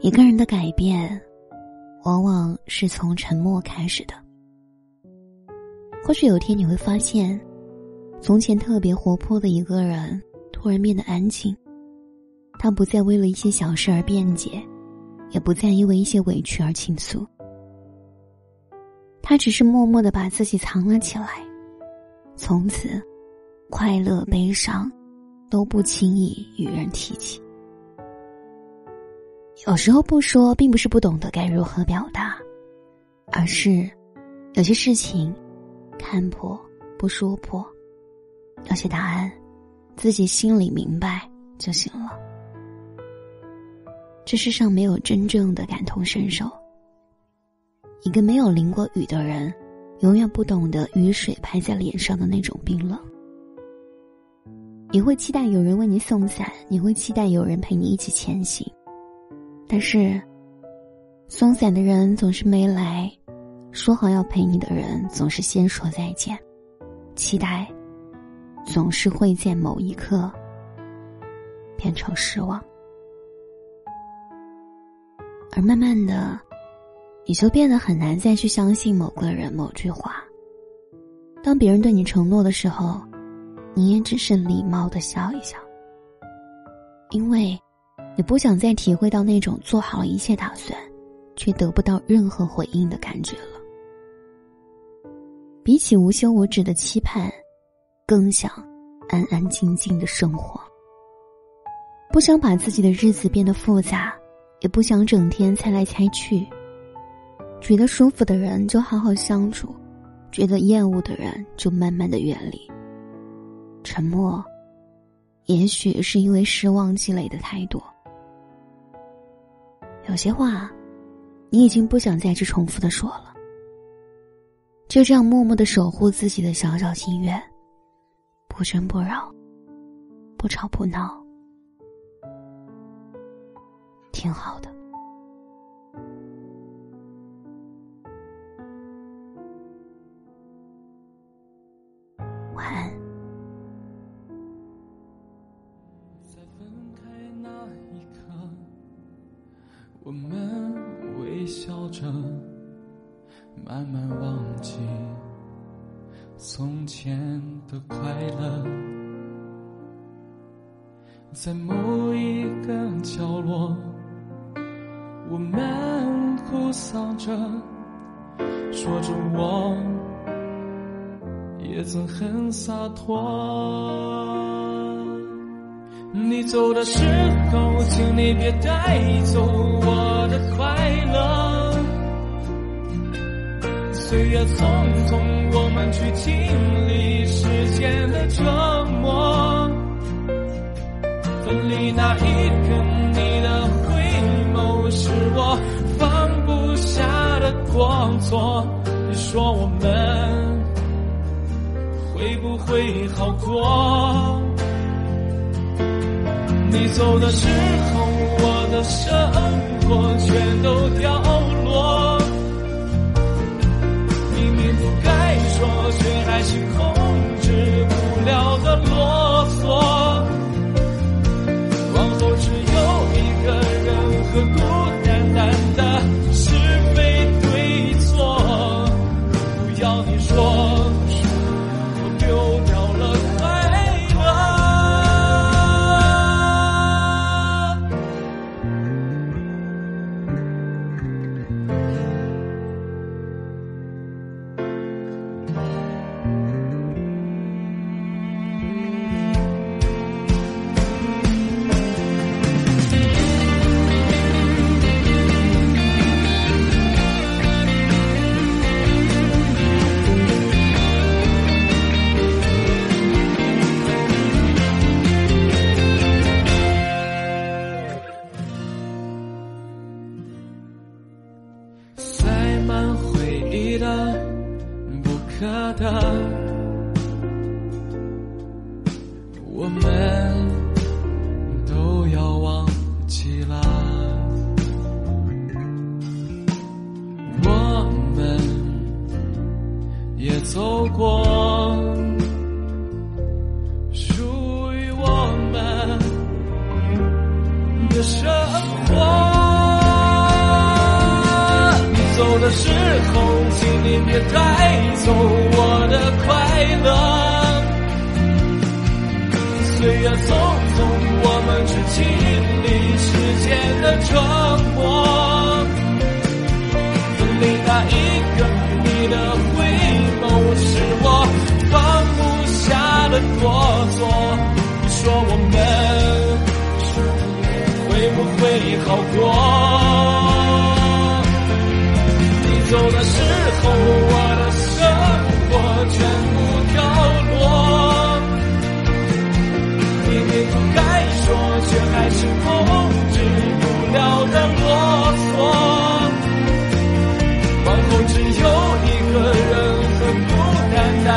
一个人的改变，往往是从沉默开始的。或许有天你会发现。从前特别活泼的一个人，突然变得安静。他不再为了一些小事而辩解，也不再因为一些委屈而倾诉。他只是默默的把自己藏了起来，从此，快乐悲伤，都不轻易与人提起。有时候不说，并不是不懂得该如何表达，而是，有些事情，看破不说破。有些答案，自己心里明白就行了。这世上没有真正的感同身受。一个没有淋过雨的人，永远不懂得雨水拍在脸上的那种冰冷。你会期待有人为你送伞，你会期待有人陪你一起前行，但是，松散的人总是没来，说好要陪你的人总是先说再见，期待。总是会在某一刻变成失望，而慢慢的，你就变得很难再去相信某个人、某句话。当别人对你承诺的时候，你也只是礼貌的笑一笑，因为你不想再体会到那种做好了一切打算，却得不到任何回应的感觉了。比起无休无止的期盼。更想安安静静的生活，不想把自己的日子变得复杂，也不想整天猜来猜去。觉得舒服的人就好好相处，觉得厌恶的人就慢慢的远离。沉默，也许是因为失望积累的太多。有些话，你已经不想再去重复的说了。就这样默默的守护自己的小小心愿。不争不扰，不吵不闹，挺好的。我们微笑着，慢慢忘记。从前的快乐，在某一个角落，我们哭丧着，说着我也曾很洒脱。你走的时候，请你别带走我的快乐。岁月匆匆，我们去经历时间的折磨。分离那一刻，你的回眸是我放不下的过错。你说我们会不会好过？你走的时候，我的生活全都掉可的，我们都要忘记了，我们也走过属于我们的生活。你走的时候，请你别。岁月匆匆，我们去经历时间的沉默。分离那一刻，你的回眸是我放不下的过错。你说我们会不会好过？你走的时候，我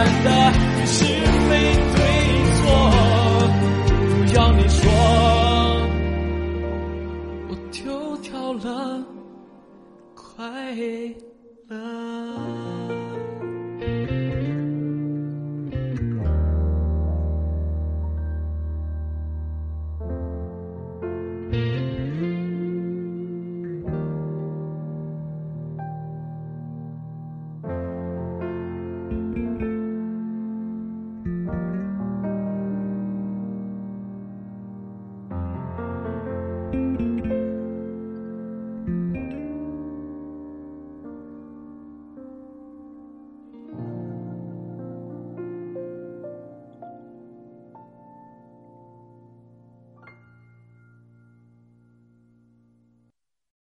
孤单单的是非对错。不要你说，我丢掉了快乐。